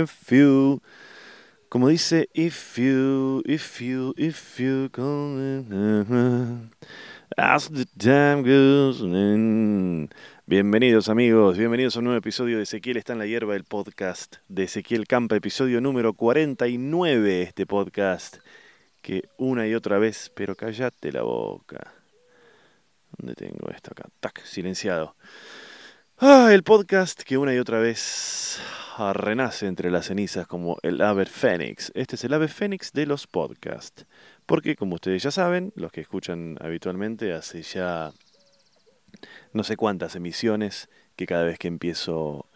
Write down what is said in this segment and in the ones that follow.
If you, como dice, if you, if you, if you come, as the time goes. in. Bienvenidos amigos, bienvenidos a un nuevo episodio de Ezequiel está en la hierba, el podcast de Ezequiel Campa, episodio número 49, este podcast que una y otra vez, pero cállate la boca. ¿Dónde tengo esto acá? Tac, silenciado. Ah, el podcast que una y otra vez renace entre las cenizas como el ave fénix. Este es el ave fénix de los podcasts. Porque, como ustedes ya saben, los que escuchan habitualmente, hace ya no sé cuántas emisiones que cada vez que empiezo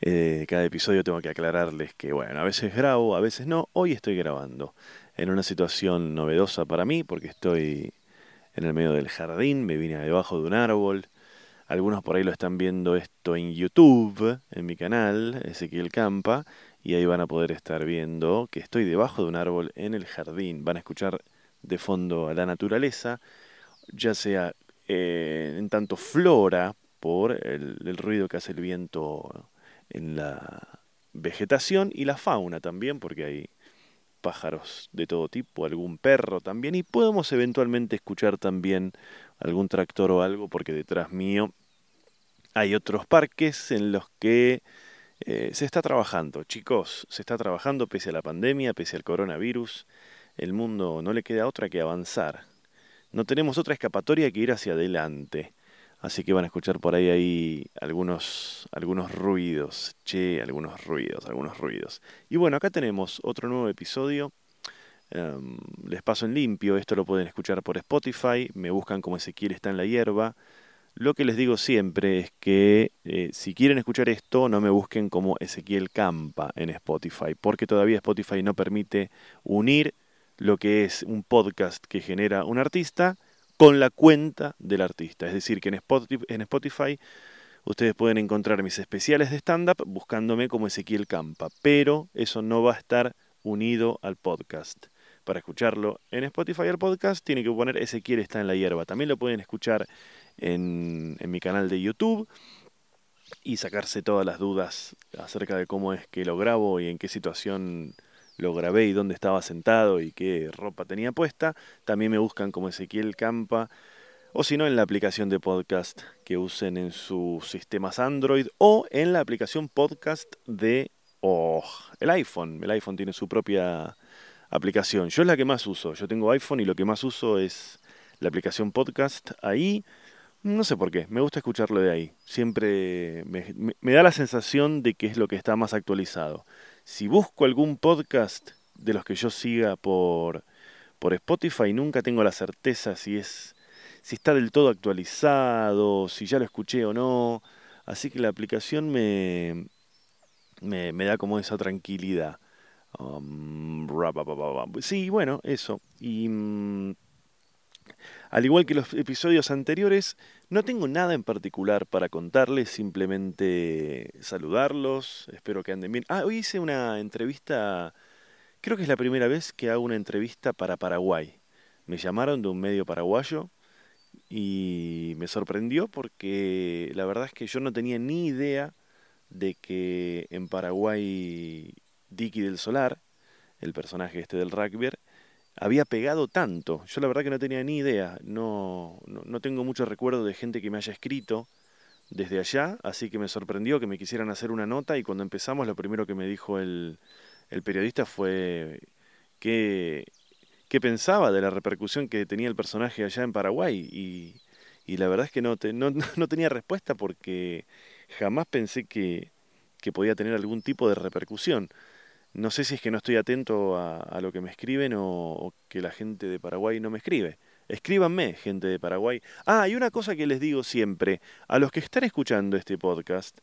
eh, cada episodio tengo que aclararles que, bueno, a veces grabo, a veces no. Hoy estoy grabando en una situación novedosa para mí porque estoy en el medio del jardín, me vine debajo de un árbol. Algunos por ahí lo están viendo esto en YouTube, en mi canal, Ezequiel Campa, y ahí van a poder estar viendo que estoy debajo de un árbol en el jardín. Van a escuchar de fondo a la naturaleza, ya sea eh, en tanto flora por el, el ruido que hace el viento en la vegetación y la fauna también, porque hay pájaros de todo tipo, algún perro también, y podemos eventualmente escuchar también algún tractor o algo, porque detrás mío hay otros parques en los que eh, se está trabajando. Chicos, se está trabajando pese a la pandemia, pese al coronavirus. El mundo no le queda otra que avanzar. No tenemos otra escapatoria que ir hacia adelante. Así que van a escuchar por ahí, ahí algunos, algunos ruidos. Che, algunos ruidos, algunos ruidos. Y bueno, acá tenemos otro nuevo episodio. Em, les paso en limpio. Esto lo pueden escuchar por Spotify. Me buscan como Ezequiel está en la hierba. Lo que les digo siempre es que eh, si quieren escuchar esto, no me busquen como Ezequiel Campa en Spotify, porque todavía Spotify no permite unir lo que es un podcast que genera un artista con la cuenta del artista. Es decir, que en Spotify, ustedes pueden encontrar mis especiales de stand-up buscándome como Ezequiel Campa, pero eso no va a estar unido al podcast. Para escucharlo en Spotify el podcast tiene que poner Ezequiel está en la hierba. También lo pueden escuchar en mi canal de YouTube y sacarse todas las dudas acerca de cómo es que lo grabo y en qué situación lo grabé y dónde estaba sentado y qué ropa tenía puesta. También me buscan como Ezequiel Campa o si no en la aplicación de podcast que usen en sus sistemas Android o en la aplicación podcast de oh, el iPhone. El iPhone tiene su propia aplicación. Yo es la que más uso. Yo tengo iPhone y lo que más uso es la aplicación podcast. Ahí no sé por qué, me gusta escucharlo de ahí. Siempre me, me- me da la sensación de que es lo que está más actualizado. Si busco algún podcast de los que yo siga por, por Spotify, nunca tengo la certeza si es si está del todo actualizado, si ya lo escuché o no. Así que la aplicación me, me, da como esa tranquilidad. Um, sí, bueno, eso. Y mm, al igual que los episodios anteriores, no tengo nada en particular para contarles, simplemente saludarlos, espero que anden bien. Ah, hoy hice una entrevista, creo que es la primera vez que hago una entrevista para Paraguay. Me llamaron de un medio paraguayo y me sorprendió porque la verdad es que yo no tenía ni idea de que en Paraguay Dicky del Solar, el personaje este del rugby, había pegado tanto. Yo la verdad que no tenía ni idea. No, no, no tengo mucho recuerdo de gente que me haya escrito desde allá, así que me sorprendió que me quisieran hacer una nota y cuando empezamos lo primero que me dijo el, el periodista fue que, qué pensaba de la repercusión que tenía el personaje allá en Paraguay y, la verdad es que no, te- no tenía respuesta porque jamás pensé que, que podía tener algún tipo de repercusión. No sé si es que no estoy atento a, a lo que me escriben o, que la gente de Paraguay no me escribe. Escríbanme, gente de Paraguay. Ah, y una cosa que les digo siempre, a los que están escuchando este podcast,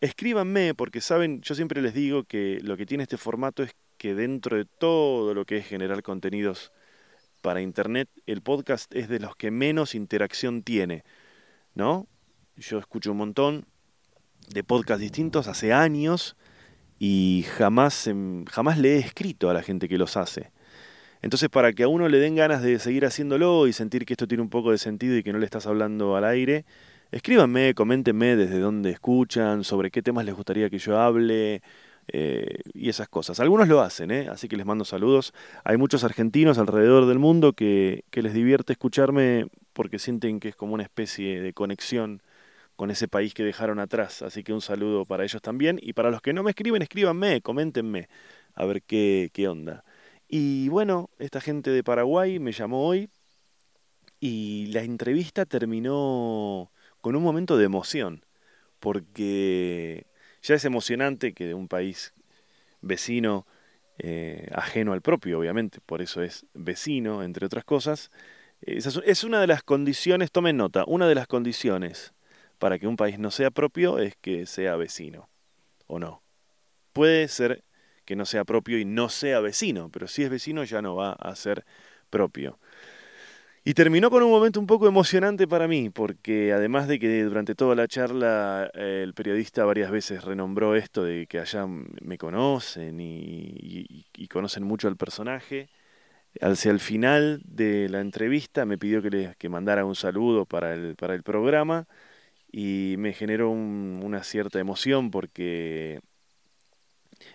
escríbanme porque saben, yo siempre les digo que lo que tiene este formato es que dentro de todo lo que es generar contenidos para Internet, el podcast es de los que menos interacción tiene, ¿no? Yo escucho un montón de podcasts distintos hace años y jamás, em, jamás le he escrito a la gente que los hace. Entonces, para que a uno le den ganas de seguir haciéndolo y sentir que esto tiene un poco de sentido y que no le estás hablando al aire, escríbanme, coméntenme desde dónde escuchan, sobre qué temas les gustaría que yo hable eh, y esas cosas. Algunos lo hacen, ¿eh? así que les mando saludos. Hay muchos argentinos alrededor del mundo que, que les divierte escucharme porque sienten que es como una especie de conexión con ese país que dejaron atrás. Así que un saludo para ellos también. Y para los que no me escriben, escríbanme, coméntenme, a ver qué, qué onda. Y bueno, esta gente de Paraguay me llamó hoy y la entrevista terminó con un momento de emoción, porque ya es emocionante que de un país vecino, eh, ajeno al propio, obviamente, por eso es vecino, entre otras cosas, es una de las condiciones, tomen nota, una de las condiciones para que un país no sea propio es que sea vecino, ¿o no? Puede ser que no sea propio y no sea vecino, pero si es vecino ya no va a ser propio. Y terminó con un momento un poco emocionante para mí, porque además de que durante toda la charla eh, el periodista varias veces renombró esto de que allá me conocen y, conocen mucho al personaje, hacia el final de la entrevista me pidió que le que mandara un saludo para el, para el programa y me generó una cierta emoción porque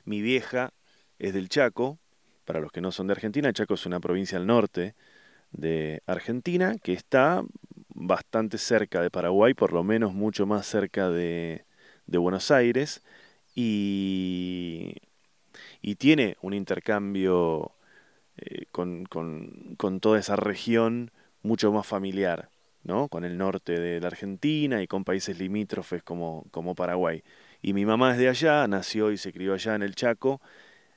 mi vieja es del Chaco, para los que no son de Argentina, Chaco es una provincia al norte de Argentina que está bastante cerca de Paraguay, por lo menos mucho más cerca de, Buenos Aires, y, y, tiene un intercambio eh, con, toda esa región mucho más familiar. Con el norte de la Argentina y con países limítrofes como, como Paraguay. Y mi mamá es de allá, nació y se crió allá en el Chaco,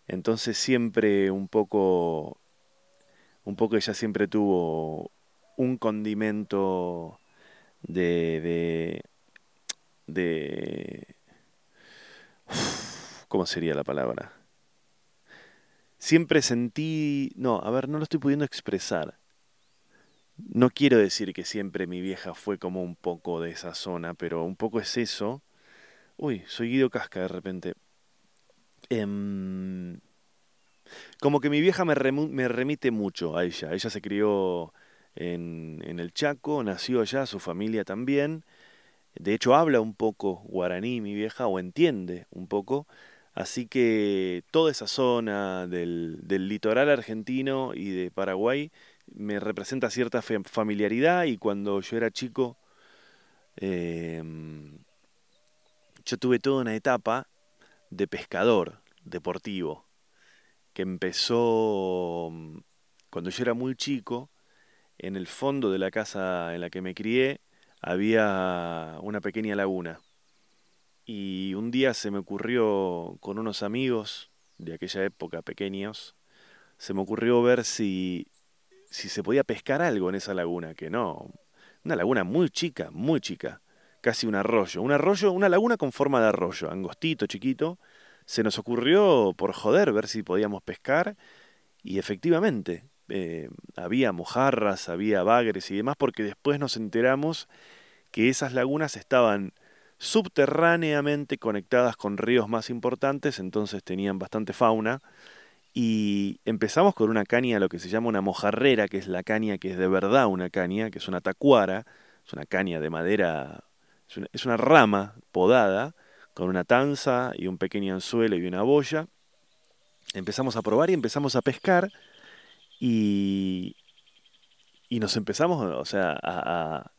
entonces siempre un poco, un poco ella siempre tuvo un condimento de, de, de ¿cómo sería la palabra? Siempre sentí, no, a ver, no lo estoy pudiendo expresar no quiero decir que siempre mi vieja fue como un poco de esa zona, pero un poco es eso. Uy, soy Guido Casca de repente. Em, como que mi vieja me, remite mucho a ella. Ella se crió en, en el Chaco, nació allá, su familia también. De hecho, habla un poco guaraní mi vieja, o entiende un poco. Así que toda esa zona del, del litoral argentino y de Paraguay me representa cierta familiaridad y cuando yo era chico em, yo tuve toda una etapa de pescador deportivo que empezó mm, cuando yo era muy chico en el fondo de la casa en la que me crié había una pequeña laguna. Y un día se me ocurrió con unos amigos de aquella época pequeños se me ocurrió ver si si se podía pescar algo en esa laguna, que no. Una laguna muy chica, muy chica. Casi un arroyo. Un arroyo, una laguna con forma de arroyo, angostito, chiquito. Se nos ocurrió, por joder, ver si podíamos pescar. Y efectivamente, eh, había mojarras, había bagres y demás, porque después nos enteramos que esas lagunas estaban subterráneamente conectadas con ríos más importantes, entonces tenían bastante fauna y empezamos con una caña, lo que se llama una mojarrera, que es la caña que es de verdad una caña, que es una tacuara, es una caña de madera, es una, rama podada, con una tanza y un pequeño anzuelo y una boya. Empezamos a probar y empezamos a pescar y, y nos empezamos, o sea, a,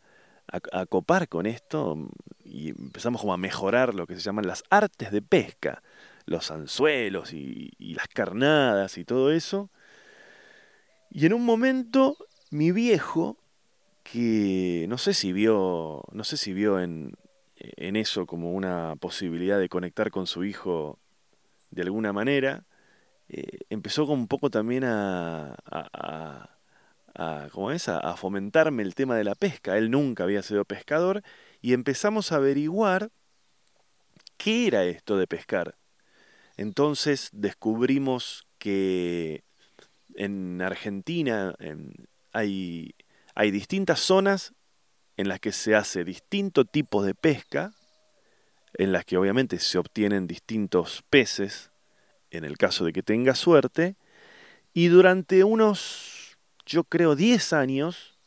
a, copar con esto y empezamos como a mejorar lo que se llaman las artes de pesca los anzuelos y, las carnadas y todo eso. Y en un momento mi viejo, que no sé si vio, no sé si vio en, en eso como una posibilidad de conectar con su hijo de alguna manera, eh, empezó como un poco también a, a, a, ¿cómo es? a, fomentarme el tema de la pesca. Él nunca había sido pescador y empezamos a averiguar qué era esto de pescar. Entonces descubrimos que en Argentina hay, hay distintas zonas en las que se hace distinto tipo de pesca, en las que obviamente se obtienen distintos peces, en el caso de que tenga suerte, Y durante unos, yo creo, 10 años,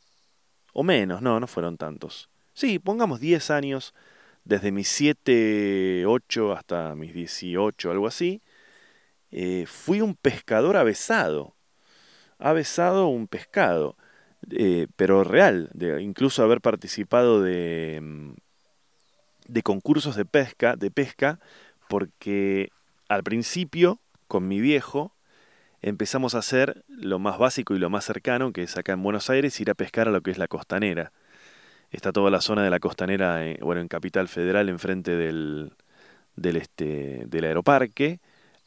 o menos, no, no fueron tantos. Sí, pongamos 10 años, desde mis 7, 8 hasta mis 18, algo así, eh, fui un pescador avesado. Avesado un pescado, eh, pero real, de incluso haber participado de, mm, de concursos de pesca, de pesca, porque al principio, con mi viejo, empezamos a hacer lo más básico y lo más cercano, que es acá en Buenos Aires, ir a pescar a lo que es la costanera. Está toda la zona de la costanera, eh, bueno, en Capital Federal, enfrente del, del, este, del aeroparque.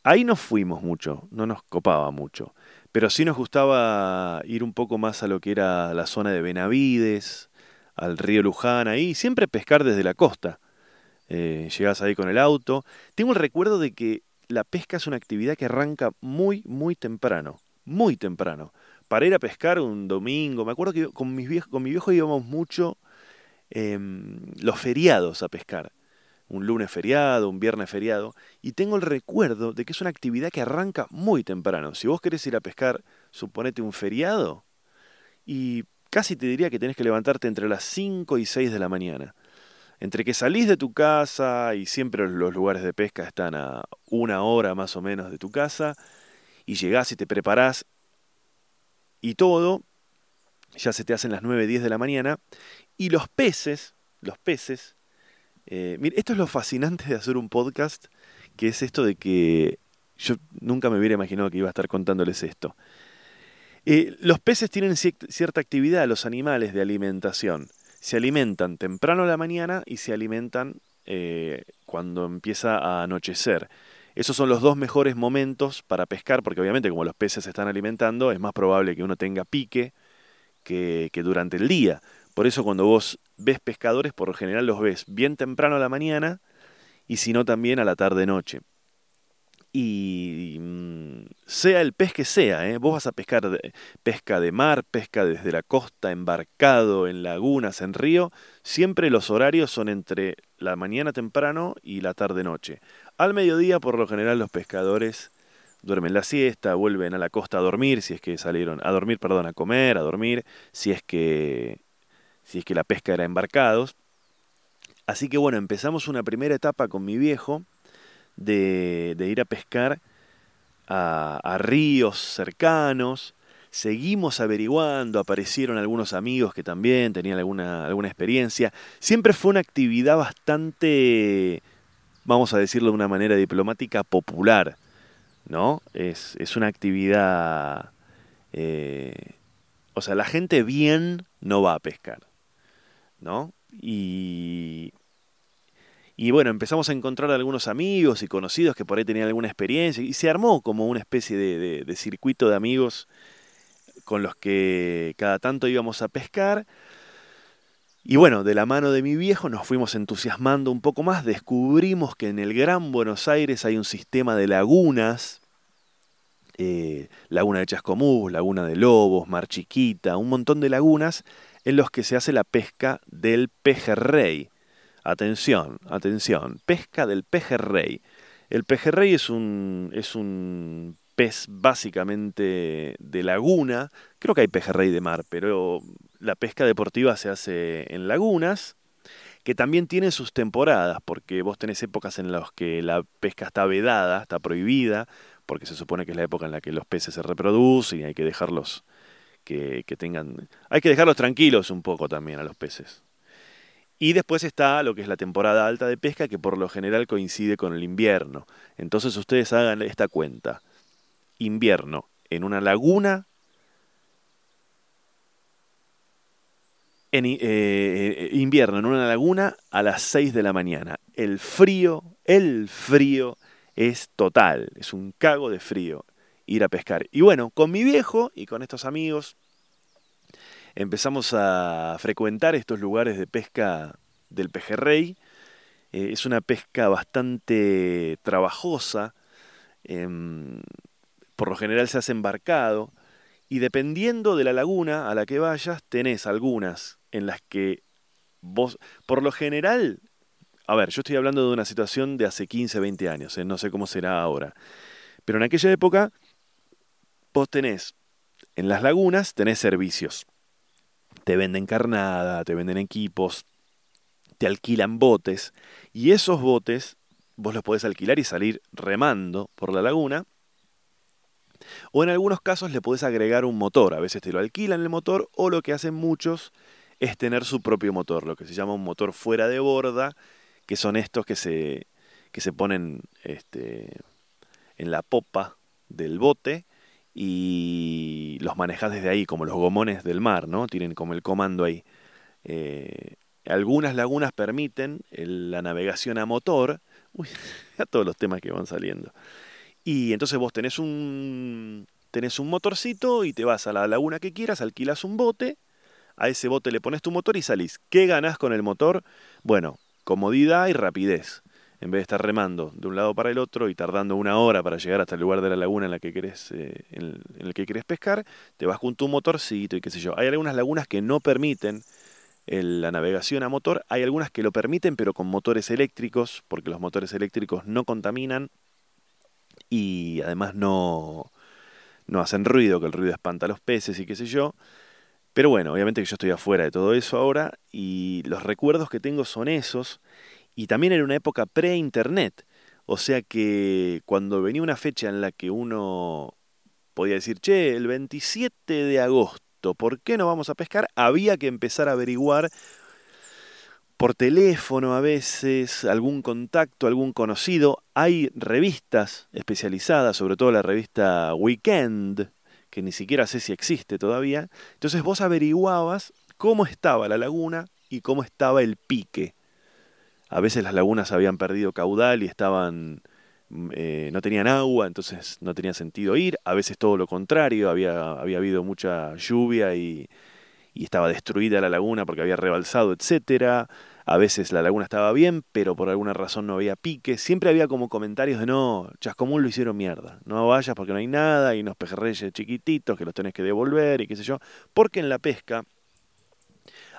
Ahí no fuimos mucho, no nos copaba mucho. Pero sí nos gustaba ir un poco más a lo que era la zona de Benavides, al río Luján, ahí, siempre pescar desde la costa. Eh, llegás ahí con el auto. Tengo el recuerdo de que la pesca es una actividad que arranca muy, muy temprano. Muy temprano. Para ir a pescar un domingo, me acuerdo que con, mis con mi viejo íbamos mucho em, los feriados a pescar. Un lunes feriado, un viernes feriado. Y tengo el recuerdo de que es una actividad que arranca muy temprano. Si vos querés ir a pescar, suponete un feriado, y casi te diría que tenés que levantarte entre las 5 y 6 de la mañana entre que salís de tu casa y siempre los lugares de pesca están a una hora más o menos de tu casa, y llegás y te preparás y todo, ya se te hacen las 9, 10 de la mañana, y los peces, los peces, eh, mire, esto es lo fascinante de hacer un podcast, que es esto de que yo nunca me hubiera imaginado que iba a estar contándoles esto. Eh, los peces tienen cierta actividad, los animales de alimentación se alimentan temprano a la mañana y se alimentan eh, cuando empieza a anochecer. Esos son los dos mejores momentos para pescar, porque obviamente como los peces se están alimentando, es más probable que uno tenga pique que, durante el día. Por eso cuando vos ves pescadores, por lo general los ves bien temprano a la mañana y si no también a la tarde-noche y mm, sea el pez que sea, ¿eh? vos vas a pescar pesca de mar, pesca desde la costa, embarcado, en lagunas, en río, siempre los horarios son entre la mañana temprano y la tarde-noche. Al mediodía, por lo general, los pescadores duermen la siesta, vuelven a la costa a dormir, si es que salieron, a dormir, perdón, a comer, a dormir, si es que, si es que la pesca era embarcados. Así que bueno, empezamos una primera etapa con mi viejo, de, ir a pescar a, ríos cercanos. Seguimos averiguando, aparecieron algunos amigos que también tenían alguna, alguna experiencia. Siempre fue una actividad bastante, vamos a decirlo de una manera diplomática, popular. ¿No? Es, es una actividad. Eh, o sea, la gente bien no va a pescar. ¿No? Y y bueno, empezamos a encontrar algunos amigos y conocidos que por ahí tenían alguna experiencia y se armó como una especie de, circuito de amigos con los que cada tanto íbamos a pescar. Y bueno, de la mano de mi viejo nos fuimos entusiasmando un poco más, descubrimos que en el Gran Buenos Aires hay un sistema de lagunas, eh, laguna de Chascomús, laguna de Lobos, Mar Chiquita, un montón de lagunas en los que se hace la pesca del pejerrey. Atención, atención, pesca del pejerrey. El pejerrey es un, es un pez básicamente de laguna. Creo que hay pejerrey de mar, pero la pesca deportiva se hace en lagunas, que también tienen sus temporadas, porque vos tenés épocas en las que la pesca está vedada, está prohibida, porque se supone que es la época en la que los peces se reproducen y hay que dejarlos que, que tengan... Hay que dejarlos tranquilos un poco también a los peces. Y después está lo que es la temporada alta de pesca, que por lo general coincide con el invierno. Entonces ustedes hagan esta cuenta. Invierno en una laguna. En, eh, eh, invierno en una laguna a las 6 de la mañana. El frío, el frío es total. Es un cago de frío ir a pescar. Y bueno, con mi viejo y con estos amigos empezamos a frecuentar estos lugares de pesca del pejerrey. Eh, es una pesca bastante trabajosa, em, por lo general se hace embarcado, y dependiendo de la laguna a la que vayas, tenés algunas en las que vos, por lo general, a ver, yo estoy hablando de una situación de hace 15, 20 años, eh, no sé cómo será ahora, pero en aquella época vos tenés, en las lagunas tenés servicios. Te venden carnada, te venden equipos, te alquilan botes y esos botes vos los podés alquilar y salir remando por la laguna. O en algunos casos le podés agregar un motor, a veces te lo alquilan el motor o lo que hacen muchos es tener su propio motor, lo que se llama un motor fuera de borda, que son estos que se, que se ponen este, en la popa del bote y los manejas desde ahí, como los gomones del mar, ¿no? Tienen como el comando ahí. Eh, algunas lagunas permiten la navegación a motor. Uy, a todos los temas que van saliendo. Y entonces vos tenés un, tenés un motorcito y te vas a la laguna que quieras, alquilas un bote, a ese bote le pones tu motor y salís. ¿Qué ganás con el motor? Bueno, comodidad y rapidez. En vez de estar remando de un lado para el otro y tardando una hora para llegar hasta el lugar de la laguna en la que querés, eh, en el que querés pescar, te vas con tu motorcito y qué sé yo. Hay algunas lagunas que no permiten la navegación a motor. Hay algunas que lo permiten, pero con motores eléctricos, porque los motores eléctricos no contaminan y además no, no hacen ruido, que el ruido espanta a los peces y qué sé yo. Pero bueno, obviamente que yo estoy afuera de todo eso ahora y los recuerdos que tengo son esos. Y también en una época pre-internet. O sea que cuando venía una fecha en la que uno podía decir, che, el 27 de agosto ¿Por qué no vamos a pescar? Había que empezar a averiguar por teléfono a veces, algún contacto, algún conocido. Hay revistas especializadas, sobre todo la revista Weekend, que ni siquiera sé si existe todavía. Entonces vos averiguabas cómo estaba la laguna y cómo estaba el pique. A veces las lagunas habían perdido caudal y estaban Mm, eh, no tenían agua, entonces no tenía sentido ir. A veces todo lo contrario, había, había habido mucha lluvia y, y estaba destruida la laguna porque había rebalsado, etcétera. A veces la laguna estaba bien, pero por alguna razón no había pique. Siempre había como comentarios de no, Chascomún lo hicieron mierda. No vayas porque no hay nada y unos pejerreyes chiquititos que los tenés que devolver y qué sé yo. Porque en la pesca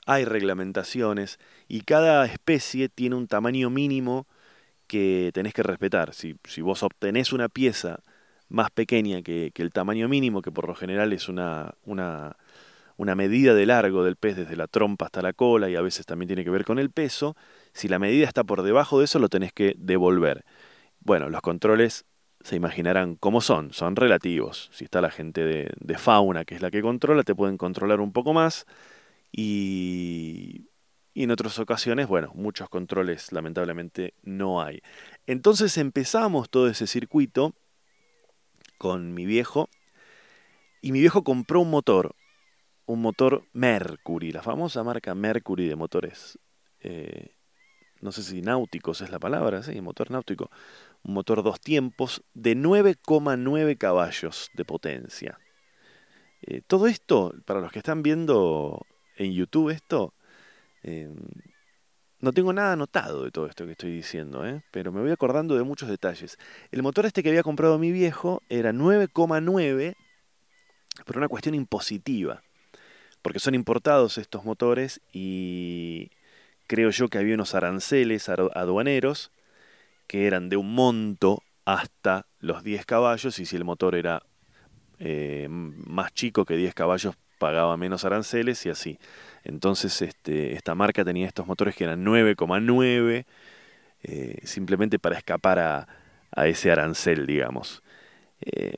hay reglamentaciones y cada especie tiene un tamaño mínimo que tenés que respetar. Si, vos obtenés una pieza más pequeña que, que, el tamaño mínimo, que por lo general es una, una, una medida de largo del pez desde la trompa hasta la cola y a veces también tiene que ver con el peso, si la medida está por debajo de eso lo tenés que devolver. Bueno, los controles se imaginarán cómo son, son relativos. Si está la gente de, de fauna, que es la que controla, te pueden controlar un poco más y y en otras ocasiones, bueno, muchos controles lamentablemente no hay. Entonces empezamos todo ese circuito con mi viejo y mi viejo compró un motor, un motor Mercury, la famosa marca Mercury de motores. Eh, no sé si náuticos es la palabra, sí, motor náutico. Un motor dos tiempos de 9,9 caballos de potencia. Eh, todo esto, para los que están viendo en YouTube esto, Em, no tengo nada anotado de todo esto que estoy diciendo, ¿eh? pero me voy acordando de muchos detalles. El motor este que había comprado mi viejo era 9,9 por una cuestión impositiva, porque son importados estos motores y creo yo que había unos aranceles aduaneros que eran de un monto hasta los 10 caballos y si el motor era eh, más chico que 10 caballos pagaba menos aranceles y así. Entonces este, esta marca tenía estos motores que eran 9,9, eh, simplemente para escapar a, ese arancel, digamos. Eh,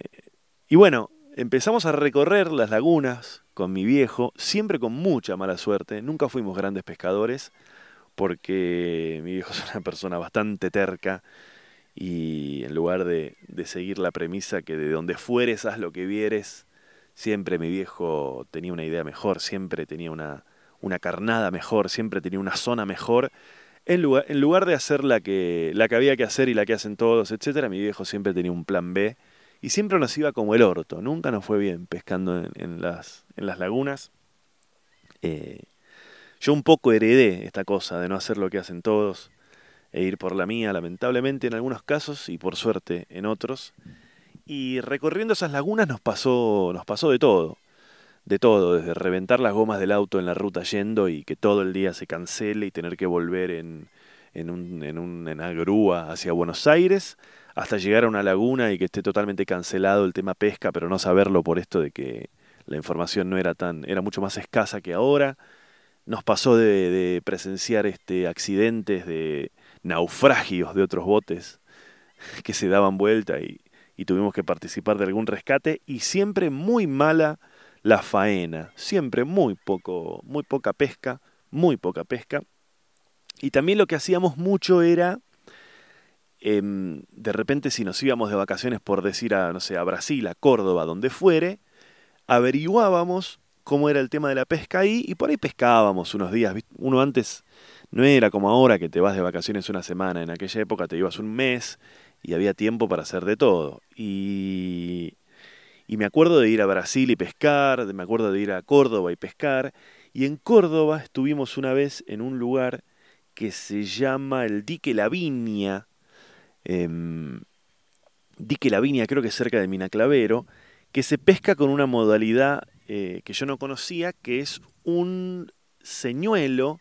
y bueno, empezamos a recorrer las lagunas con mi viejo, siempre con mucha mala suerte, nunca fuimos grandes pescadores, porque mi viejo es una persona bastante terca y en lugar de, seguir la premisa que de donde fueres haz lo que vieres, siempre mi viejo tenía una idea mejor, siempre tenía una, una carnada mejor, siempre tenía una zona mejor. En lugar, en lugar de hacer la que, la que había que hacer y la que hacen todos, etcétera, mi viejo siempre tenía un plan B y siempre nos iba como el orto. Nunca nos fue bien pescando en, las, en las lagunas. Eh, yo un poco heredé esta cosa de no hacer lo que hacen todos e ir por la mía, lamentablemente en algunos casos y por suerte en otros. Y recorriendo esas lagunas nos pasó, nos pasó de todo de todo, desde reventar las gomas del auto en la ruta yendo y que todo el día se cancele y tener que volver en, en, un, en, una grúa hacia Buenos Aires, hasta llegar a una laguna y que esté totalmente cancelado el tema pesca, pero no saberlo por esto de que la información no era tan, era mucho más escasa que ahora. Nos pasó de, presenciar este accidentes de naufragios de otros botes que se daban vuelta y, y tuvimos que participar de algún rescate y siempre muy mala la faena, siempre muy poco, muy poca pesca, muy poca pesca. Y también lo que hacíamos mucho era, em, de repente si nos íbamos de vacaciones por decir a, no sé, a Brasil, a Córdoba, donde fuere, averiguábamos cómo era el tema de la pesca ahí y por ahí pescábamos unos días. Uno antes no era como ahora que te vas de vacaciones una semana, en aquella época te ibas un mes y había tiempo para hacer de todo. Y, y me acuerdo de ir a Brasil y pescar, me acuerdo de ir a Córdoba y pescar. Y en Córdoba estuvimos una vez en un lugar que se llama el Dique Lavinia. Eh, Dique Lavinia, creo que cerca de Minaclavero, que se pesca con una modalidad eh, que yo no conocía, que es un señuelo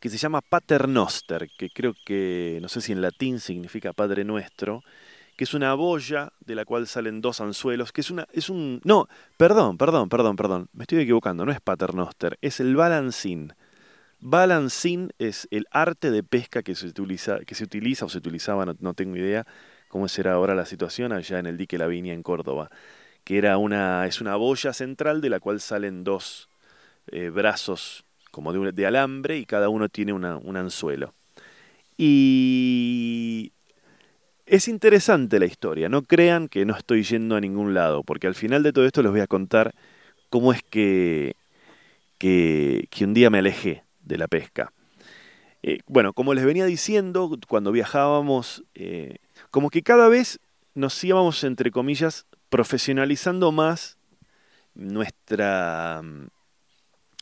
que se llama paternoster, que creo que, no sé si en latín significa Padre Nuestro, que es una boya de la cual salen dos anzuelos, que es una, es un, no, perdón, perdón, perdón, perdón, me estoy equivocando, no es paternoster, es el balancín. Balancín es el arte de pesca que se utiliza, que se utiliza o se utilizaba, no, tengo idea cómo será ahora la situación allá en el dique La Viña en Córdoba, que era una, es una boya central de la cual salen dos eh, brazos como de, alambre y cada uno tiene un anzuelo. Y es interesante la historia, no crean que no estoy yendo a ningún lado, porque al final de todo esto les voy a contar cómo es que, que, un día me alejé de la pesca. Eh, bueno, como les venía diciendo, cuando viajábamos, eh, como que cada vez nos íbamos, entre comillas, profesionalizando más nuestra mm,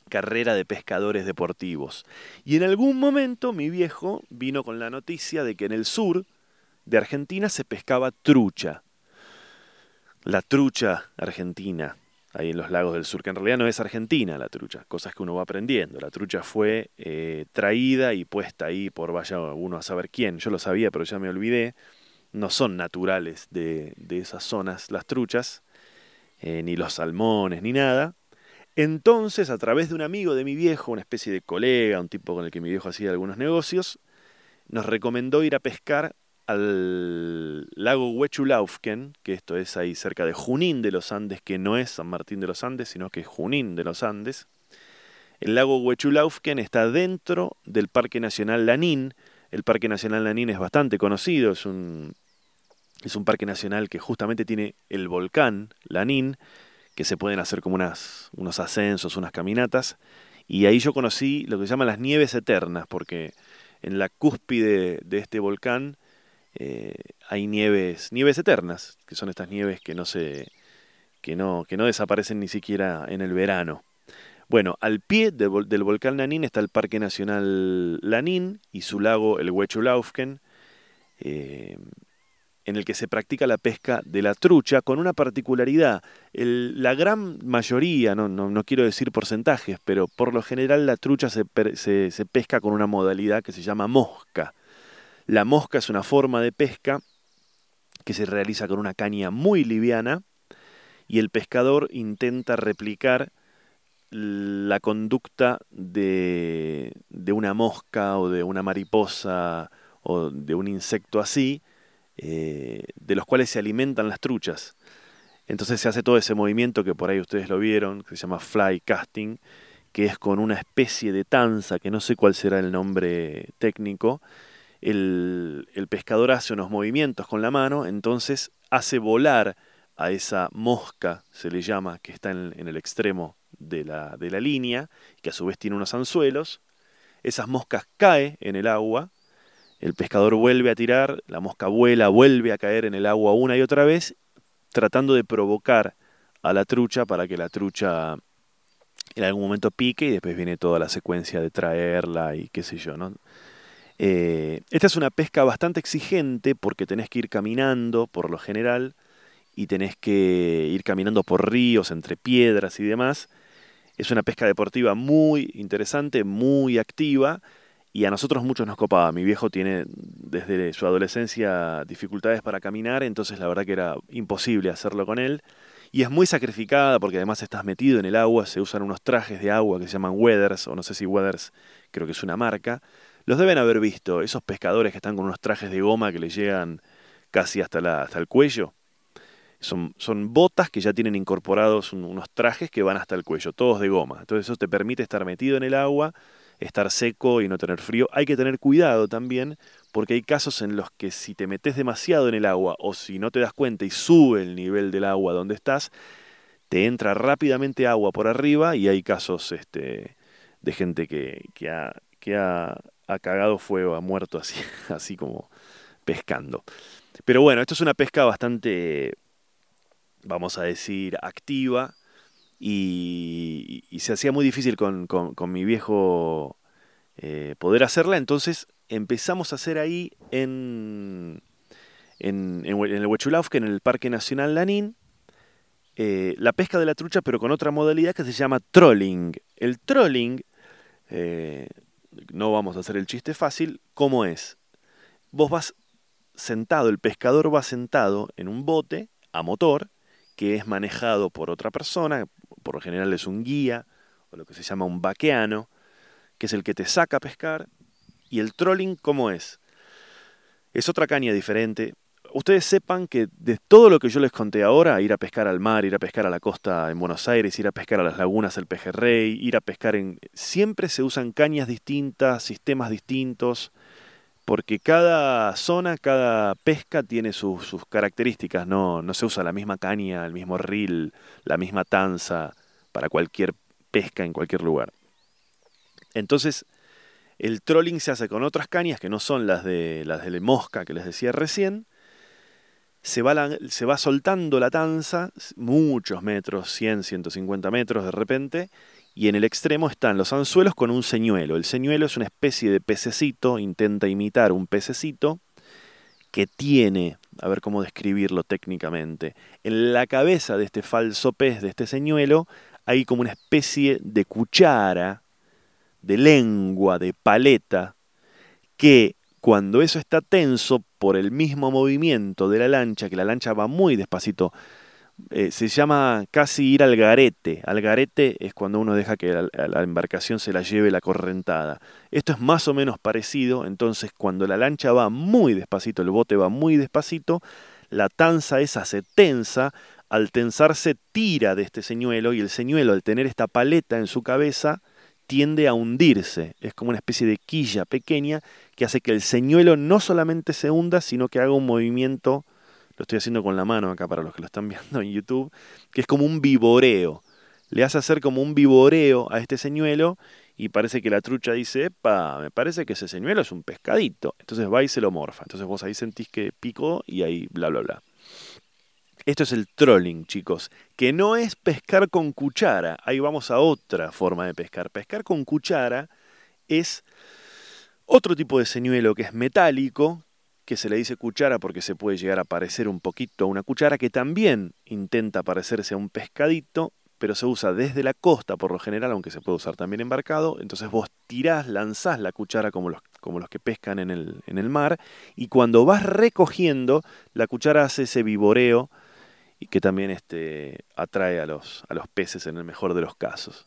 carrera de pescadores deportivos. Y en algún momento mi viejo vino con la noticia de que en el sur de Argentina se pescaba trucha. La trucha argentina, ahí en los lagos del sur, que en realidad no es argentina la trucha, cosas que uno va aprendiendo. La trucha fue eh, traída y puesta ahí por vaya uno a saber quién. Yo lo sabía, pero ya me olvidé. No son naturales de, esas zonas las truchas, eh, ni los salmones, ni nada. Entonces, a través de un amigo de mi viejo, una especie de colega, un tipo con el que mi viejo hacía algunos negocios, nos recomendó ir a pescar al lago Huechulaufken, que esto es ahí cerca de Junín de los Andes, que no es San Martín de los Andes, sino que es Junín de los Andes. El lago Huechulaufken está dentro del Parque Nacional Lanín. El Parque Nacional Lanín es bastante conocido, es un, es un parque nacional que justamente tiene el volcán Lanín, que se pueden hacer como unas, unos ascensos, unas caminatas. Y ahí yo conocí lo que se llama las nieves eternas, porque en la cúspide de este volcán eh, hay nieves, nieves eternas, que son estas nieves que no se, que no, que no desaparecen ni siquiera en el verano. Bueno, al pie del, volcán Lanín está el Parque Nacional Lanín y su lago, el Huechulaufken, eh, en el que se practica la pesca de la trucha con una particularidad. la gran mayoría, no, no, quiero decir porcentajes, pero por lo general la trucha se, se, pesca con una modalidad que se llama mosca. La mosca es una forma de pesca que se realiza con una caña muy liviana y el pescador intenta replicar la conducta de, de una mosca o de una mariposa o de un insecto así, eh, de los cuales se alimentan las truchas. Entonces se hace todo ese movimiento que por ahí ustedes lo vieron, que se llama fly casting, que es con una especie de tanza, que no sé cuál será el nombre técnico. El, pescador hace unos movimientos con la mano, entonces hace volar a esa mosca, se le llama, que está en, el extremo de la, de la línea, que a su vez tiene unos anzuelos. Esas moscas caen en el agua, el pescador vuelve a tirar, la mosca vuela, vuelve a caer en el agua una y otra vez, tratando de provocar a la trucha para que la trucha en algún momento pique y después viene toda la secuencia de traerla y qué sé yo, ¿no? Eh, esta es una pesca bastante exigente porque tenés que ir caminando por lo general y tenés que ir caminando por ríos, entre piedras y demás. Es una pesca deportiva muy interesante, muy activa y a nosotros muchos nos copaba. Mi viejo tiene desde su adolescencia dificultades para caminar, entonces la verdad que era imposible hacerlo con él. Y es muy sacrificada porque además estás metido en el agua, se usan unos trajes de agua que se llaman Weathers, o no sé si Weathers creo que es una marca. Los deben haber visto, esos pescadores que están con unos trajes de goma que les llegan casi hasta, la, hasta el cuello. Son, son, botas que ya tienen incorporados unos trajes que van hasta el cuello, todos de goma. Entonces eso te permite estar metido en el agua, estar seco y no tener frío. Hay que tener cuidado también porque hay casos en los que si te metes demasiado en el agua o si no te das cuenta y sube el nivel del agua donde estás, te entra rápidamente agua por arriba y hay casos este, de gente que, que, ha, que ha, ha, cagado fuego, ha muerto así, así como pescando. Pero bueno, esto es una pesca bastante, vamos a decir, activa y, se hacía muy difícil con, con, mi viejo eh, poder hacerla, entonces empezamos a hacer ahí en, en, en, el Huechulaufque, en el Parque Nacional Lanín, eh, la pesca de la trucha, pero con otra modalidad que se llama trolling. El trolling, eh, no vamos a hacer el chiste fácil, ¿cómo es? Vos vas sentado, el pescador va sentado en un bote a motor, que es manejado por otra persona, por lo general es un guía, o lo que se llama un vaqueano, que es el que te saca a pescar, ¿Y el trolling cómo es? Es otra caña diferente. Ustedes sepan que de todo lo que yo les conté ahora, ir a pescar al mar, ir a pescar a la costa en Buenos Aires, ir a pescar a las lagunas el pejerrey, ir a pescar en... Siempre se usan cañas distintas, sistemas distintos, porque cada zona, cada pesca tiene sus, sus características, no, no se usa la misma caña, el mismo reel, la misma tanza para cualquier pesca en cualquier lugar. Entonces, el trolling se hace con otras cañas que no son las de las de mosca que les decía recién. Se va, se va soltando la tanza, muchos metros, 100, 150 metros de repente, y en el extremo están los anzuelos con un señuelo. El señuelo es una especie de pececito, intenta imitar un pececito, que tiene, a ver cómo describirlo técnicamente, en la cabeza de este falso pez, de este señuelo, hay como una especie de cuchara de lengua, de paleta, que cuando eso está tenso por el mismo movimiento de la lancha, que la lancha va muy despacito, eh, se llama casi ir al garete. Al garete es cuando uno deja que la, la, embarcación se la lleve la correntada. Esto es más o menos parecido, entonces cuando la lancha va muy despacito, el bote va muy despacito, la tanza esa se tensa, al tensarse tira de este señuelo y el señuelo al tener esta paleta en su cabeza tiende a hundirse. Es como una especie de quilla pequeña que hace que el señuelo no solamente se hunda, sino que haga un movimiento, lo estoy haciendo con la mano acá para los que lo están viendo en YouTube, que es como un viboreo. Le hace hacer como un viboreo a este señuelo y parece que la trucha dice, epa, me parece que ese señuelo es un pescadito. Entonces va y se lo morfa. Entonces vos ahí sentís que picó y ahí bla, bla, bla. Esto es el trolling, chicos, que no es pescar con cuchara. Ahí vamos a otra forma de pescar. Pescar con cuchara es otro tipo de señuelo que es metálico, que se le dice cuchara porque se puede llegar a parecer un poquito a una cuchara, que también intenta parecerse a un pescadito, pero se usa desde la costa por lo general, aunque se puede usar también embarcado. Entonces vos tirás, lanzás la cuchara como los, como los que pescan en el, en el mar, y cuando vas recogiendo, la cuchara hace ese viboreo y que también este, atrae a los, a los peces en el mejor de los casos.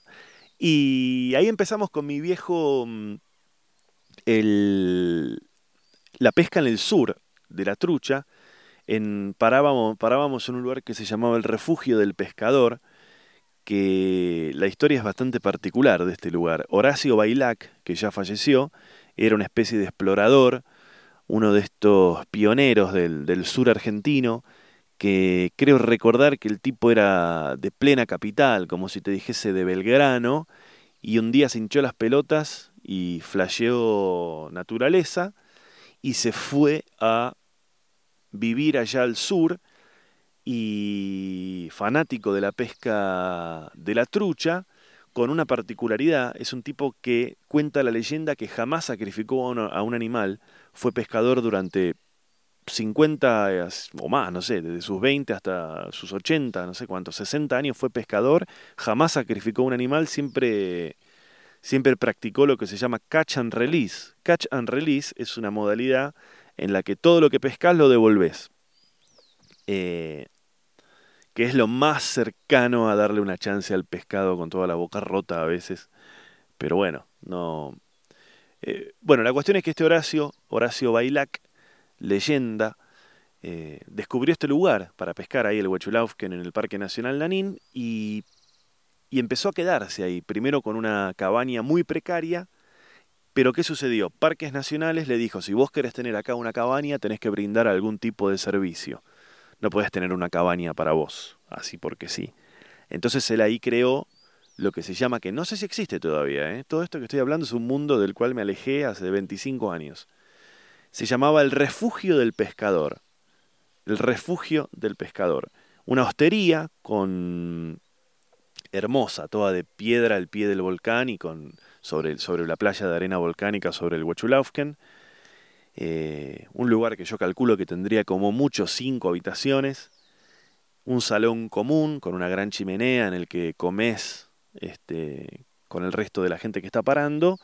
Y ahí empezamos con mi viejo mm, el, la pesca en el sur de la trucha. En, parábamos, parábamos en un lugar que se llamaba el Refugio del Pescador, que la historia es bastante particular de este lugar. Horacio Bailac, que ya falleció, era una especie de explorador, uno de estos pioneros del, del sur argentino, que creo recordar que el tipo era de plena capital, como si te dijese de Belgrano, y un día se hinchó las pelotas y flasheó naturaleza y se fue a vivir allá al sur y fanático de la pesca de la trucha, con una particularidad, es un tipo que cuenta la leyenda que jamás sacrificó a un animal, fue pescador durante 50 o más, no sé, desde sus 20 hasta sus 80, no sé cuántos, 60 años fue pescador, jamás sacrificó un animal, siempre, siempre practicó lo que se llama catch and release. Catch and release es una modalidad en la que todo lo que pescas lo devolves. Eh, que es lo más cercano a darle una chance al pescado con toda la boca rota a veces. Pero bueno, no. Eh, bueno, la cuestión es que este Horacio, Horacio Bailac, leyenda, eh, descubrió este lugar para pescar ahí el Huechulaufken en el Parque Nacional Lanín y, y empezó a quedarse ahí, primero con una cabaña muy precaria, pero ¿qué sucedió? Parques Nacionales le dijo, si vos querés tener acá una cabaña, tenés que brindar algún tipo de servicio. No podés tener una cabaña para vos, así porque sí. Entonces él ahí creó lo que se llama, que no sé si existe todavía, ¿eh? todo esto que estoy hablando es un mundo del cual me alejé hace 25 años. Se llamaba el refugio del pescador. El refugio del pescador. Una hostería con hermosa, toda de piedra al pie del volcán y con sobre, sobre la playa de arena volcánica sobre el Huechulaufken. Eh, un lugar que yo calculo que tendría como mucho cinco habitaciones, un salón común con una gran chimenea en el que comes este, con el resto de la gente que está parando,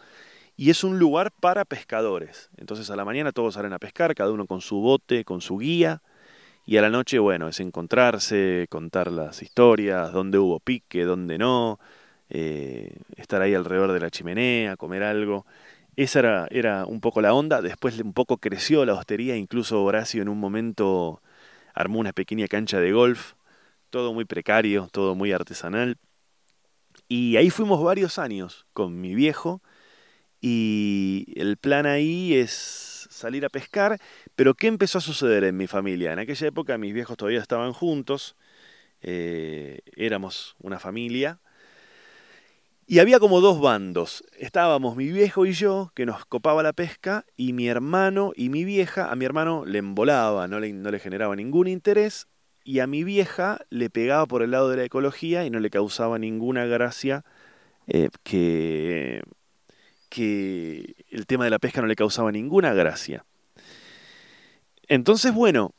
y es un lugar para pescadores. Entonces a la mañana todos salen a pescar, cada uno con su bote, con su guía, y a la noche, bueno, es encontrarse, contar las historias, dónde hubo pique, dónde no, eh, estar ahí alrededor de la chimenea, comer algo. Esa era, era un poco la onda. Después un poco creció la hostería, incluso Horacio en un momento armó una pequeña cancha de golf, todo muy precario, todo muy artesanal. Y ahí fuimos varios años con mi viejo y el plan ahí es salir a pescar, pero ¿qué empezó a suceder en mi familia? En aquella época mis viejos todavía estaban juntos, eh, éramos una familia, y había como dos bandos. Estábamos mi viejo y yo, que nos copaba la pesca, y mi hermano y mi vieja, a mi hermano le embolaba, no le, no le generaba ningún interés, y a mi vieja le pegaba por el lado de la ecología y no le causaba ninguna gracia eh, que, que el tema de la pesca no le causaba ninguna gracia. Entonces, bueno,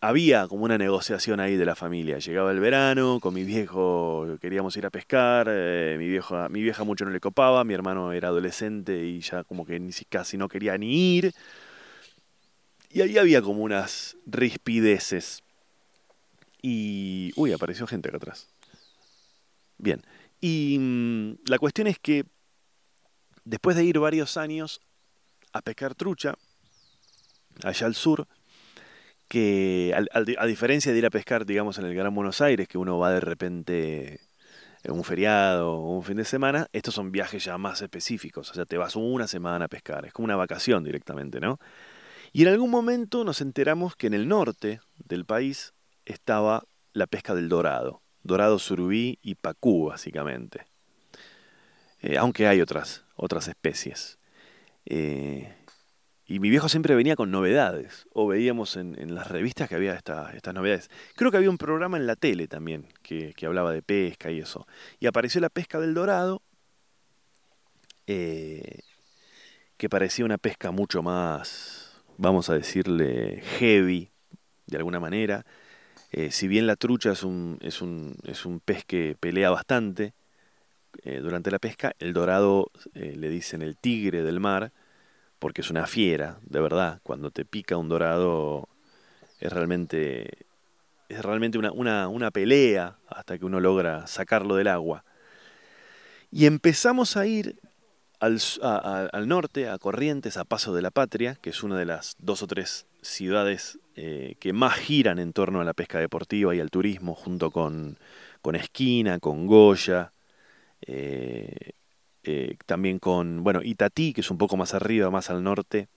había como una negociación ahí de la familia. Llegaba el verano, con mi viejo queríamos ir a pescar, eh, mi, vieja, mucho no le copaba, mi hermano era adolescente y ya como que ni, casi no quería ni ir. Y ahí había como unas rispideces. Y... Uy, apareció gente acá atrás. Bien. Y mm, la cuestión es que después de ir varios años a pescar trucha, allá al sur, que a, diferencia de ir a pescar, digamos, en el Gran Buenos Aires, que uno va de repente en un feriado o un fin de semana, estos son viajes ya más específicos, o sea, te vas una semana a pescar, es como una vacación directamente, ¿no? Y en algún momento nos enteramos que en el norte del país estaba la pesca del dorado, dorado surubí y pacú, básicamente. Eh, aunque hay otras, otras especies. Eh, y mi viejo siempre venía con novedades, o veíamos en, las revistas que había estas novedades. Creo que había un programa en la tele también que, hablaba de pesca y eso. Y apareció la pesca del dorado, eh, que parecía una pesca mucho más, vamos a decirle, heavy, de alguna manera. Si bien la trucha es un, es un, es un pez que pelea bastante eh, durante la pesca, el dorado eh, le dicen el tigre del mar, porque es una fiera, de verdad. Cuando te pica un dorado es realmente, es realmente una, una, una pelea hasta que uno logra sacarlo del agua. Y empezamos a ir al, al, norte, a Corrientes, a Paso de la Patria, que es una de las dos o tres ciudades eh, que más giran en torno a la pesca deportiva y al turismo, junto con, con Esquina, con Goya, eh, eh, también con, bueno, Itatí, que es un poco más arriba, más al norte.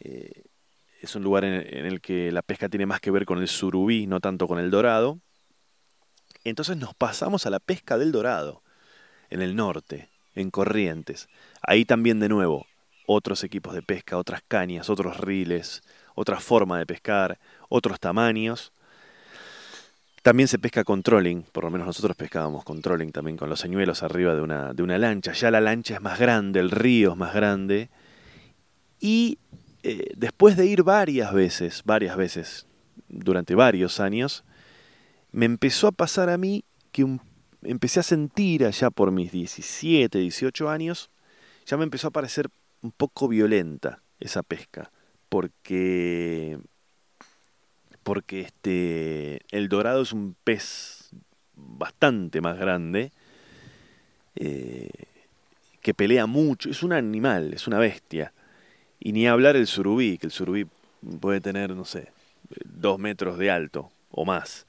es un lugar en, en, el que la pesca tiene más que ver con el surubí, no tanto con el dorado. Entonces nos pasamos a la pesca del dorado, en el norte, en Corrientes. Ahí también de nuevo, otros equipos de pesca, otras cañas, otros riles, otra forma de pescar, otros tamaños. También se pesca con trolling, por lo menos nosotros pescábamos con trolling también, con los señuelos arriba de una, de una lancha. Ya la lancha es más grande, el río es más grande. Y eh, después de ir varias veces, varias veces, durante varios años, me empezó a pasar a mí que empecé a sentir allá por mis 17, 18 años, ya me empezó a parecer un poco violenta esa pesca, porque porque este el dorado es un pez bastante más grande eh, que pelea mucho, es un animal, es una bestia. Y ni hablar el surubí, que el surubí puede tener, no sé, dos metros de alto o más.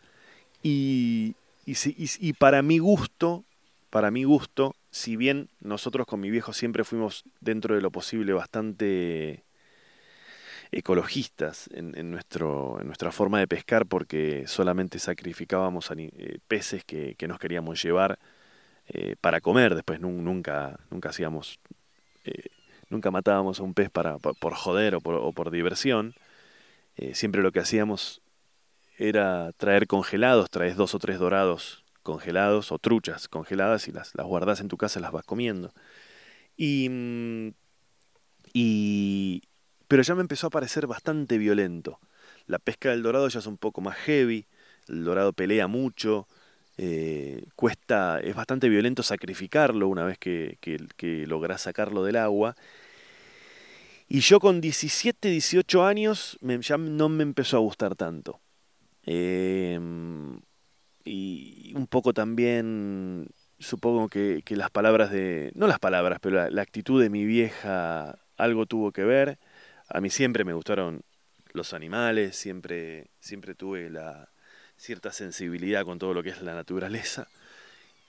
Y, y, y, para mi gusto, para mi gusto, si bien nosotros con mi viejo siempre fuimos dentro de lo posible bastante ecologistas en, nuestro, en nuestra forma de pescar porque solamente sacrificábamos eh, peces que, nos queríamos llevar eh, para comer, después nunca, nunca hacíamos, eh, nunca matábamos a un pez para, por, joder o por, diversión, siempre lo que hacíamos era traer congelados, traes dos o tres dorados congelados o truchas congeladas y las, las guardas en tu casa y las vas comiendo. Y, mm, y, pero ya me empezó a parecer bastante violento. La pesca del dorado ya es un poco más heavy, el dorado pelea mucho, eh, cuesta, es bastante violento sacrificarlo una vez que, que, sacarlo del agua. Y yo con 17, 18 años ya no me empezó a gustar tanto. Em, y un poco también, supongo que, las palabras de, no las palabras, pero la actitud de mi vieja algo tuvo que ver. A mí siempre me gustaron los animales, siempre, siempre tuve la cierta sensibilidad con todo lo que es la naturaleza.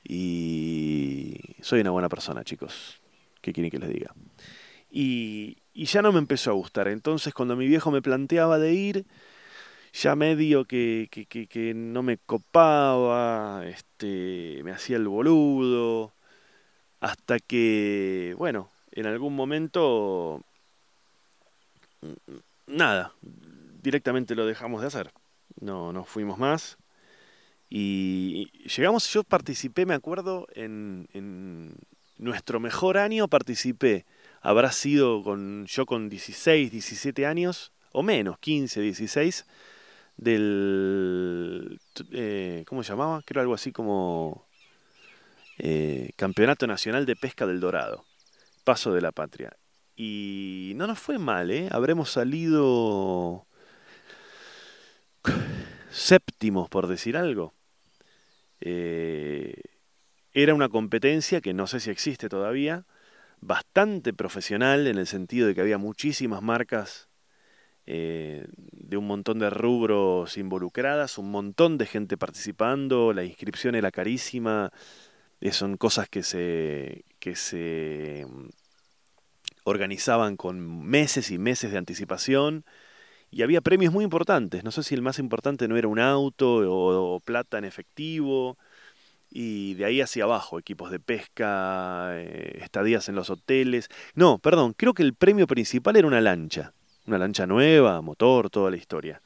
Y soy una buena persona, chicos. ¿Qué quieren que les diga? Y, y ya no me empezó a gustar. Entonces, cuando mi viejo me planteaba de ir, ya medio que, que, que, que, no me copaba, este, me hacía el boludo, hasta que, bueno, en algún momento nada, directamente lo dejamos de hacer. No, no fuimos más. Y llegamos, yo participé, me acuerdo, en, nuestro mejor año participé. Habrá sido con yo con 16, 17 años, o menos, 15, 16, del... Eh, ¿Cómo se llamaba? Creo algo así como... Eh, Campeonato Nacional de Pesca del Dorado. Paso de la Patria. Y no nos fue mal, ¿eh? Habremos salido séptimos, por decir algo. Eh, era una competencia que no sé si existe todavía, bastante profesional en el sentido de que había muchísimas marcas eh, de un montón de rubros involucradas, un montón de gente participando, la inscripción era carísima, eh, son cosas que se, que se organizaban con meses y meses de anticipación y había premios muy importantes. No sé si el más importante no era un auto o, plata en efectivo. Y de ahí hacia abajo, equipos de pesca, eh, estadías en los hoteles. No, perdón, creo que el premio principal era una lancha. Una lancha nueva, motor, toda la historia.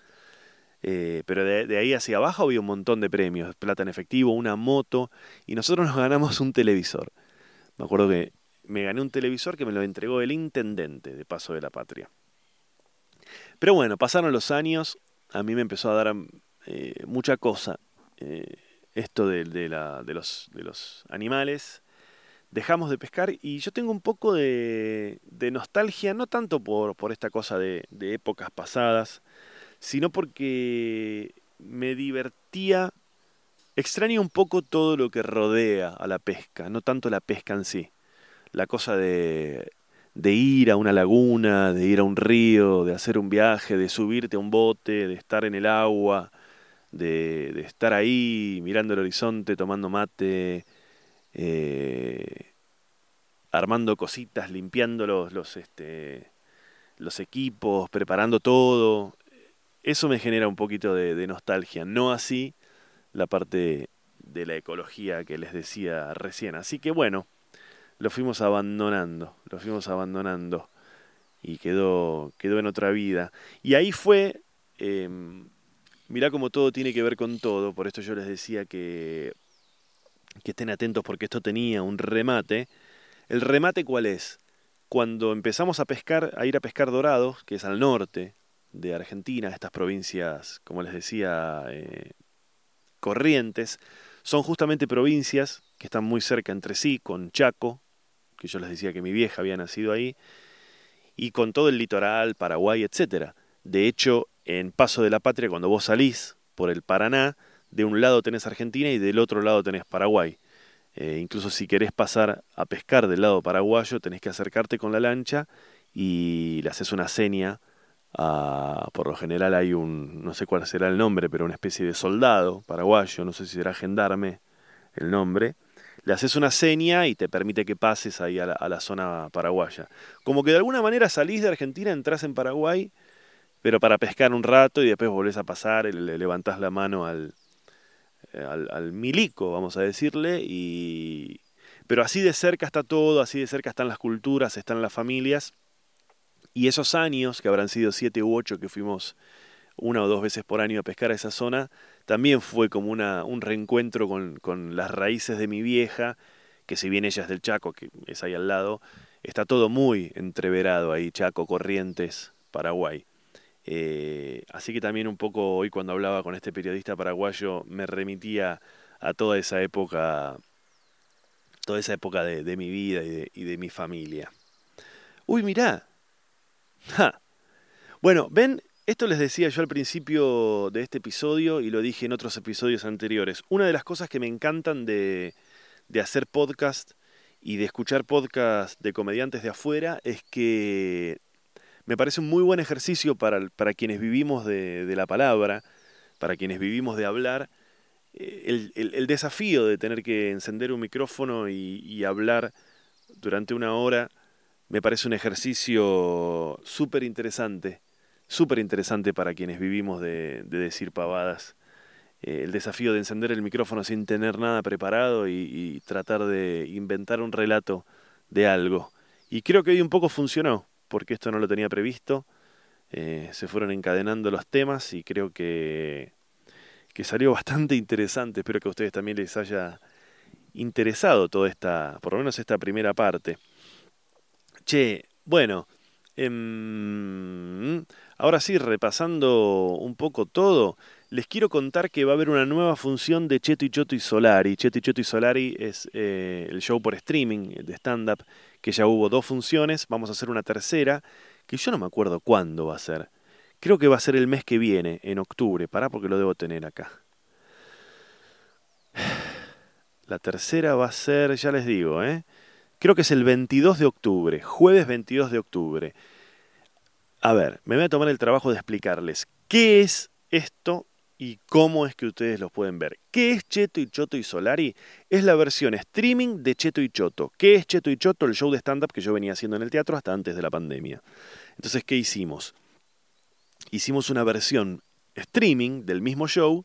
Eh, pero de, de, ahí hacia abajo había un montón de premios, plata en efectivo, una moto, y nosotros nos ganamos un televisor. Me acuerdo que me gané un televisor que me lo entregó el intendente de Paso de la Patria. Pero bueno, pasaron los años, a mí me empezó a dar eh, mucha cosa eh, esto de, de, los, de, los, animales. Dejamos de pescar y yo tengo un poco de, nostalgia, no tanto por, por esta cosa de épocas pasadas, sino porque me divertía, extraño un poco todo lo que rodea a la pesca, no tanto la pesca en sí la cosa de, ir a una laguna, de ir a un río, de hacer un viaje, de subirte a un bote, de estar en el agua, de, de estar ahí mirando el horizonte, tomando mate, eh, armando cositas, limpiando los, los, este, los equipos, preparando todo. Eso me genera un poquito de nostalgia, no así la parte de la ecología que les decía recién. Así que bueno, lo fuimos abandonando, lo fuimos abandonando y quedó, quedó en otra vida. Y ahí fue, eh, mirá cómo todo tiene que ver con todo, por esto yo les decía que, que estén atentos porque esto tenía un remate. ¿El remate cuál es? Cuando empezamos a pescar, a ir a pescar dorados, que es al norte de Argentina, estas provincias, como les decía, eh, corrientes, son justamente provincias que están muy cerca entre sí, con Chaco, que yo les decía que mi vieja había nacido ahí, y con todo el litoral, Paraguay, etc. De hecho, en Paso de la Patria, cuando vos salís por el Paraná, de un lado tenés Argentina y del otro lado tenés Paraguay. Eh, incluso si querés pasar a pescar del lado paraguayo, tenés que acercarte con la lancha y le haces una seña. A, por lo general hay un, no sé cuál será el nombre, pero una especie de soldado paraguayo, no sé si será gendarme el nombre. Le haces una seña y te permite que pases ahí a la, zona paraguaya. Como que de alguna manera salís de Argentina, entras en Paraguay, pero para pescar un rato y después volvés a pasar, le levantás la mano al, eh, al, milico, vamos a decirle, y... pero así de cerca está todo, así de cerca están las culturas, están las familias, y esos años, que habrán sido siete u ocho que fuimos una o dos veces por año a pescar a esa zona, también fue como una, un reencuentro con, con las raíces de mi vieja, que si bien ella es del Chaco, que es ahí al lado, está todo muy entreverado ahí, Chaco, Corrientes, Paraguay. Eh, así que también un poco hoy cuando hablaba con este periodista paraguayo me remitía a toda esa época, toda esa época de, mi vida y de, mi familia. Uy, mirá. Bueno, ven, esto les decía yo al principio de este episodio y lo dije en otros episodios anteriores. Una de las cosas que me encantan de, de hacer podcast y de escuchar podcast de comediantes de afuera es que me parece un muy buen ejercicio para, para quienes vivimos de, la palabra, para quienes vivimos de hablar, eh, el, desafío de tener que encender un micrófono y, hablar durante una hora me parece un ejercicio súper interesante, súper interesante para quienes vivimos de, decir pavadas. Eh, el desafío de encender el micrófono sin tener nada preparado y tratar de inventar un relato de algo. Y creo que hoy un poco funcionó porque esto no lo tenía previsto. Eh, se fueron encadenando los temas y creo que, que salió bastante interesante. Espero que a ustedes también les haya interesado toda esta, por lo menos esta primera parte. Che, bueno, em, ahora sí, repasando un poco todo, les quiero contar que va a haber una nueva función de Cheto y Choto y Solari. Cheto y Choto y Solari es eh, el show por streaming de stand-up que ya hubo dos funciones, vamos a hacer una tercera, que yo no me acuerdo cuándo va a ser. Creo que va a ser el mes que viene, en octubre, pará porque lo debo tener acá. La tercera va a ser, ya les digo, ¿eh? Creo que es el 22 de octubre, jueves 22 de octubre. A ver, me voy a tomar el trabajo de explicarles qué es esto y cómo es que ustedes los pueden ver. ¿Qué es Cheto y Choto y Solari? Es la versión streaming de Cheto y Choto. ¿Qué es Cheto y Choto? El show de stand-up que yo venía haciendo en el teatro hasta antes de la pandemia. Entonces, ¿qué hicimos? Hicimos una versión streaming del mismo show,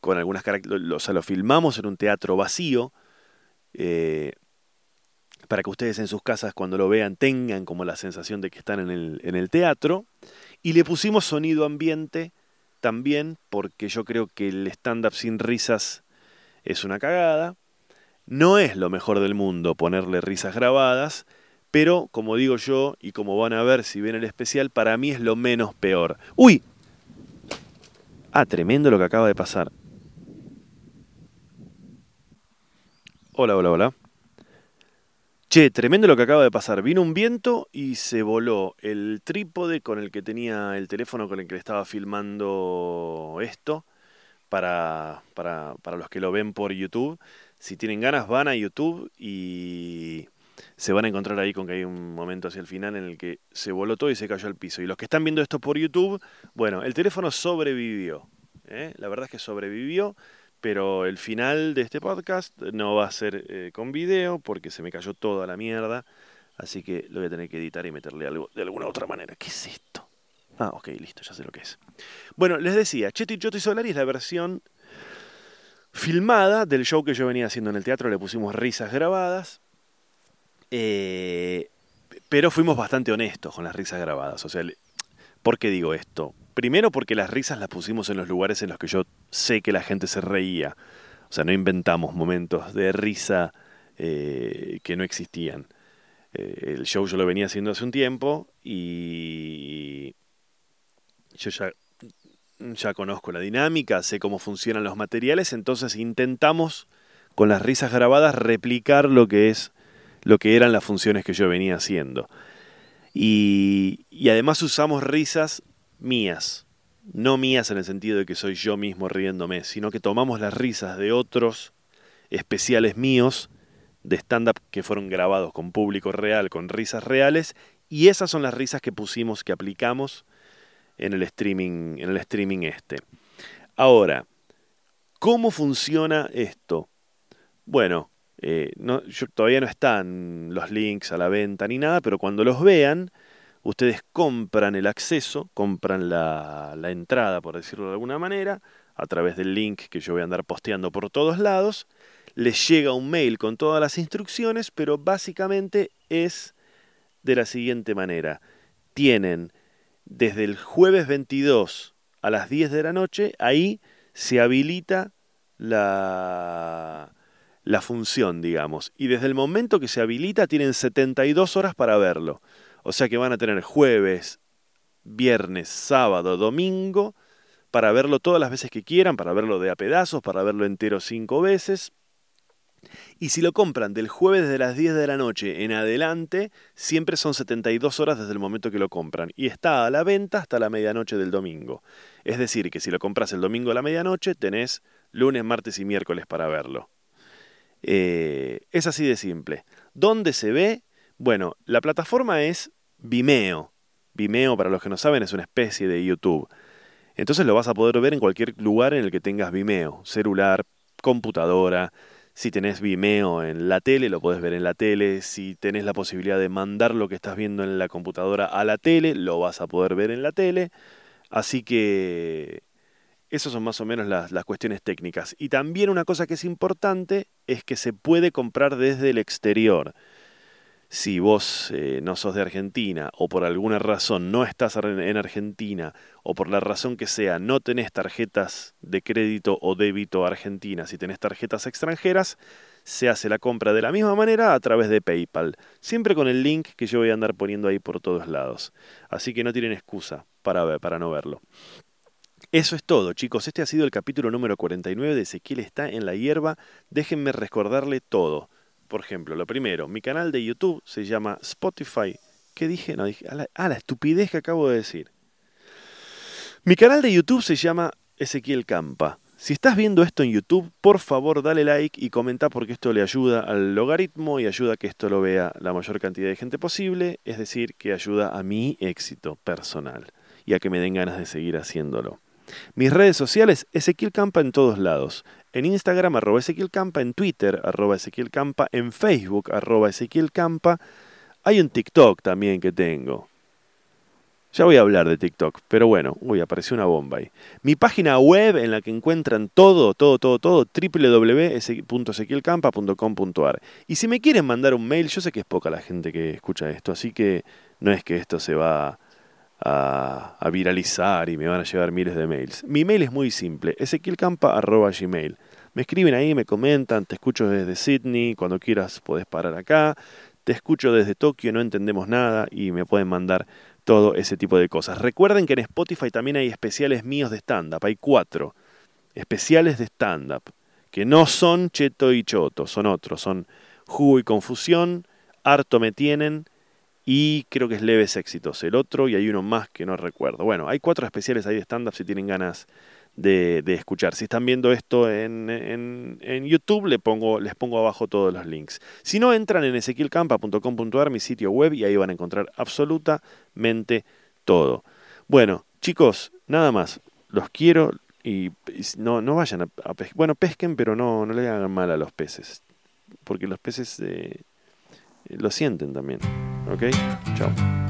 con algunas características, o sea, lo filmamos en un teatro vacío, eh, para que ustedes en sus casas cuando lo vean tengan como la sensación de que están en el, teatro, y le pusimos sonido ambiente también porque yo creo que el stand-up sin risas es una cagada. No es lo mejor del mundo ponerle risas grabadas, pero como digo yo, y como van a ver si ven el especial, para mí es lo menos peor. ¡Uy! Ah, tremendo lo que acaba de pasar. Hola, hola, hola. Che, tremendo lo que acaba de pasar. Vino un viento y se voló el trípode con el que tenía el teléfono con el que le estaba filmando esto. Para, para, para los que lo ven por YouTube. Si tienen ganas, van a YouTube y se van a encontrar ahí con que hay un momento hacia el final en el que se voló todo y se cayó al piso. Y los que están viendo esto por YouTube, bueno, el teléfono sobrevivió. ¿eh? La verdad es que sobrevivió pero el final de este podcast no va a ser eh, con video porque se me cayó toda la mierda. Así que lo voy a tener que editar y meterle algo de alguna otra manera. ¿Qué es esto? Ah, ok, listo, ya sé lo que es. Bueno, les decía, Cheto y y Solari es la versión filmada del show que yo venía haciendo en el teatro. Le pusimos risas grabadas. Eh, pero fuimos bastante honestos con las risas grabadas. O sea, ¿por qué digo esto? Primero porque las risas las pusimos en los lugares en los que yo sé que la gente se reía. O sea, no inventamos momentos de risa eh, que no existían. Eh, el show yo lo venía haciendo hace un tiempo y yo ya ya conozco la dinámica, sé cómo funcionan los materiales, entonces intentamos con las risas grabadas replicar lo que es lo que eran las funciones que yo venía haciendo. Y, y además usamos risas mías, no mías en el sentido de que soy yo mismo riéndome, sino que tomamos las risas de otros especiales míos de stand-up que fueron grabados con público real, con risas reales, y esas son las risas que pusimos, que aplicamos en el streaming, en el streaming este. Ahora, ¿cómo funciona esto? Bueno, eh, todavía no están los links a la venta ni nada, pero cuando los vean, ustedes compran el acceso, compran la, entrada, por decirlo de alguna manera, a través del link que yo voy a andar posteando por todos lados. Les llega un mail con todas las instrucciones, pero básicamente es de la siguiente manera. Tienen desde el jueves 22 a las 10 de la noche, ahí se habilita la, la función, digamos. Y desde el momento que se habilita tienen 72 horas para verlo. O sea que van a tener jueves, viernes, sábado, domingo, para verlo todas las veces que quieran, para verlo de a pedazos, para verlo entero cinco veces. Y si lo compran del jueves de las 10 de la noche en adelante, siempre son 72 horas desde el momento que lo compran. Y está a la venta hasta la medianoche del domingo. Es decir, que si lo compras el domingo a la medianoche, tenés lunes, martes y miércoles para verlo. Eh, es así de simple. ¿Dónde se ve? Bueno, la plataforma es Vimeo. Vimeo, para los que no saben, es una especie de YouTube. Entonces lo vas a poder ver en cualquier lugar en el que tengas Vimeo. Celular, computadora, si tenés Vimeo en la tele, lo podés ver en la tele. Si tenés la posibilidad de mandar lo que estás viendo en la computadora a la tele, lo vas a poder ver en la tele. Así que esas son más o menos las, las, cuestiones técnicas. Y también una cosa que es importante es que se puede comprar desde el exterior si vos eh, no sos de Argentina o por alguna razón no estás en Argentina o por la razón que sea no tenés tarjetas de crédito o débito argentinas si tenés tarjetas extranjeras, se hace la compra de la misma manera a través de PayPal, siempre con el link que yo voy a andar poniendo ahí por todos lados. Así que no tienen excusa para, ver, para no verlo. Eso es todo, chicos. Este ha sido el capítulo número 49 de Ezequiel está en la hierba. Déjenme recordarle todo. Por ejemplo, lo primero, mi canal de YouTube se llama Spotify. ¿Qué dije? No, dije. A la, estupidez que acabo de decir. Mi canal de YouTube se llama Ezequiel Campa. Si estás viendo esto en YouTube, por favor dale like y comenta porque esto le ayuda al logaritmo y ayuda a que esto lo vea la mayor cantidad de gente posible, es decir, que ayuda a mi éxito personal y a que me den ganas de seguir haciéndolo. Mis redes sociales, Ezequiel Campa en todos lados. En Instagram, arroba Ezequiel Campa, en Twitter, arroba Ezequiel Campa, en Facebook, arroba Ezequiel Campa. Hay un TikTok también que tengo. Ya voy a hablar de TikTok, pero bueno, uy, apareció una bomba ahí. Mi página web en la que encuentran todo, todo, todo, todo, www.ezequielcampa.com.ar. Y si me quieren mandar un mail, yo sé que es poca la gente que escucha esto, así que no es que esto se va a, viralizar y me van a llegar miles de mails. Mi mail es muy simple, ezequielcampa.gmail. Me escriben ahí, me comentan, te escucho desde Sydney, cuando quieras podés parar acá, te escucho desde Tokio, no entendemos nada y me pueden mandar todo ese tipo de cosas. Recuerden que en Spotify también hay especiales míos de stand-up, hay cuatro especiales de stand-up, que no son Cheto y Choto, son otros, son Jugo y Confusión, Harto Me Tienen, y creo que es Leves Éxitos el otro y hay uno más que no recuerdo. Bueno, hay cuatro especiales ahí de stand-up si tienen ganas de, escuchar. Si están viendo esto en, en, YouTube, le pongo, les pongo abajo todos los links. Si no, entran en ezequielcampa.com.ar, mi sitio web, y ahí van a encontrar absolutamente todo. Bueno, chicos, nada más. Los quiero y no, no vayan a, pescar. Bueno, pesquen, pero no, no le hagan mal a los peces. Porque los peces... Eh, lo sienten también. ¿Ok? Chao.